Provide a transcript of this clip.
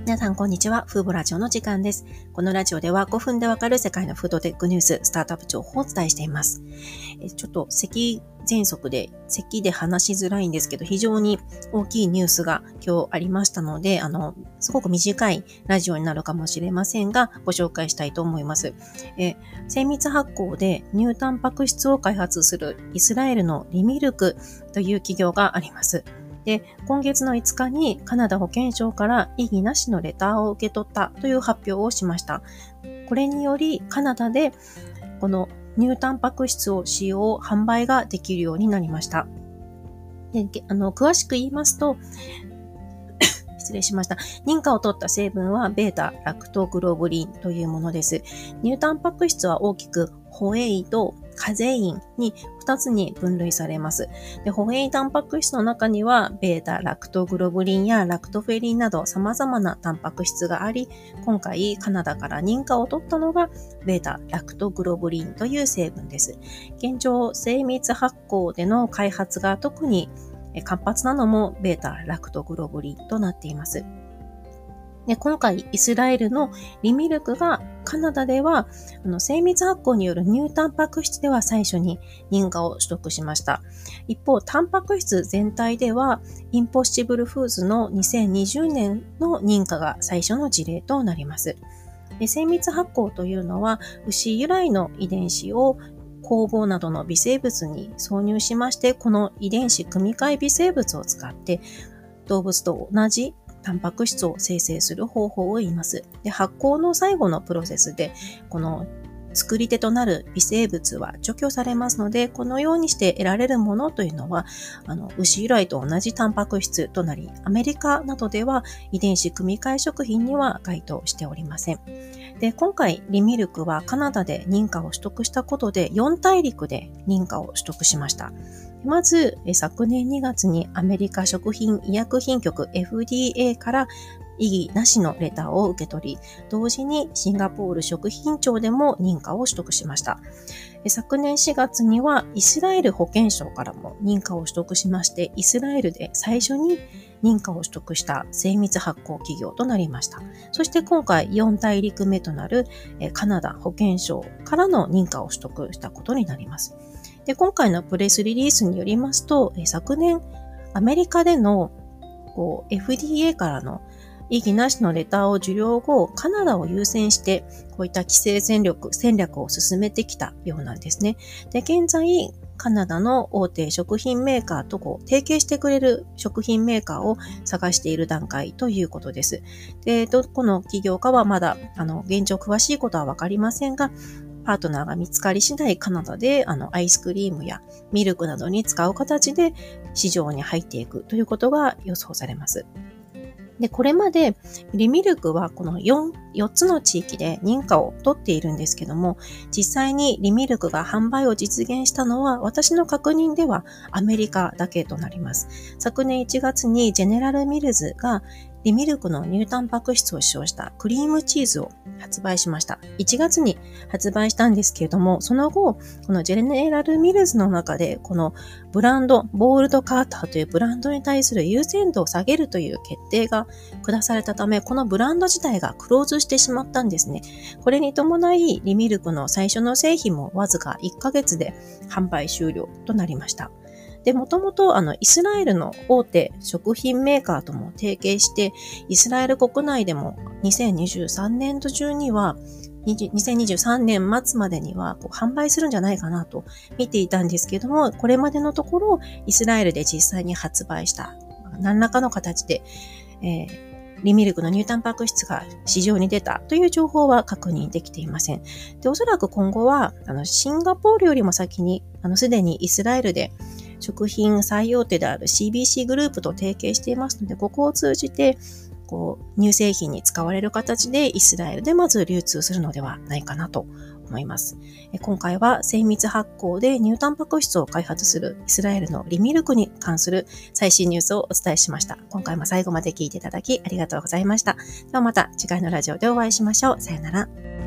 皆さん、こんにちは。フーボラジオの時間です。このラジオでは5分でわかる世界のフードテックニュース、スタートアップ情報をお伝えしています。ちょっと咳喘息で、咳で話しづらいんですけど、非常に大きいニュースが今日ありましたので、あの、すごく短いラジオになるかもしれませんが、ご紹介したいと思います。え精密発酵で乳タンパク質を開発するイスラエルのリミルクという企業があります。で、今月の5日にカナダ保健省から異議なしのレターを受け取ったという発表をしました。これによりカナダでこの乳タンパク質を使用、販売ができるようになりました。であの詳しく言いますと、失礼しました。認可を取った成分はベータラクトグロブリンというものです。乳タンパク質は大きくホエイとカゼインに2つに分類されます。でホエイタンパク質の中には、ベータ、ラクトグロブリンやラクトフェリンなど様々なタンパク質があり、今回カナダから認可を取ったのが、ベータ、ラクトグロブリンという成分です。現状、精密発酵での開発が特に活発なのもベータ、ラクトグロブリンとなっています。で今回、イスラエルのリミルクがカナダでは、あの精密発酵による乳タンパク質では最初に認可を取得しました。一方、タンパク質全体では、インポッシブルフーズの2020年の認可が最初の事例となります。で精密発酵というのは、牛由来の遺伝子を酵母などの微生物に挿入しまして、この遺伝子組み換え微生物を使って動物と同じタンパク質を生成する方法を言います。で発酵の最後のプロセスで、この作り手となる微生物は除去されますので、このようにして得られるものというのは、あの、牛由来と同じタンパク質となり、アメリカなどでは遺伝子組み換え食品には該当しておりません。で、今回、リミルクはカナダで認可を取得したことで、4大陸で認可を取得しました。まず、昨年2月にアメリカ食品医薬品局 FDA から異議なしのレターを受け取り、同時にシンガポール食品庁でも認可を取得しました。昨年4月にはイスラエル保健省からも認可を取得しまして、イスラエルで最初に認可を取得した精密発行企業となりました。そして今回4大陸目となるカナダ保健省からの認可を取得したことになります。で今回のプレスリリースによりますと、昨年アメリカでのこう FDA からの異議なしのレターを受領後、カナダを優先して、こういった規制戦略、戦略を進めてきたようなんですね。で、現在、カナダの大手食品メーカーとこう提携してくれる食品メーカーを探している段階ということです。で、どこの企業かはまだ、あの、現状詳しいことはわかりませんが、パートナーが見つかり次第カナダであのアイスクリームやミルクなどに使う形で市場に入っていくということが予想されます。で、これまでリミルクはこの 4, 4つの地域で認可を取っているんですけども、実際にリミルクが販売を実現したのは私の確認ではアメリカだけとなります。昨年1月にジェネラルミルズがリミルクの乳タンパク質を使用したクリームチーズを発売しました。1月に発売したんですけれども、その後、このジェネラルミルズの中で、このブランド、ボールドカーターというブランドに対する優先度を下げるという決定が下されたため、このブランド自体がクローズしてしまったんですね。これに伴い、リミルクの最初の製品もわずか1ヶ月で販売終了となりました。で、もともと、あの、イスラエルの大手食品メーカーとも提携して、イスラエル国内でも2023年度中には、2023年末までにはこう販売するんじゃないかなと見ていたんですけども、これまでのところ、イスラエルで実際に発売した、何らかの形で、えーリミルクの乳タンパク質が市場に出たという情報は確認できていません。で、おそらく今後は、あの、シンガポールよりも先に、あの、すでにイスラエルで食品最大手である CBC グループと提携していますので、ここを通じて、こう、乳製品に使われる形でイスラエルでまず流通するのではないかなと思います。今回は精密発酵で乳タンパク質を開発するイスラエルのリミルクに関する最新ニュースをお伝えしました。今回も最後まで聞いていただきありがとうございました。ではまた次回のラジオでお会いしましょう。さよなら。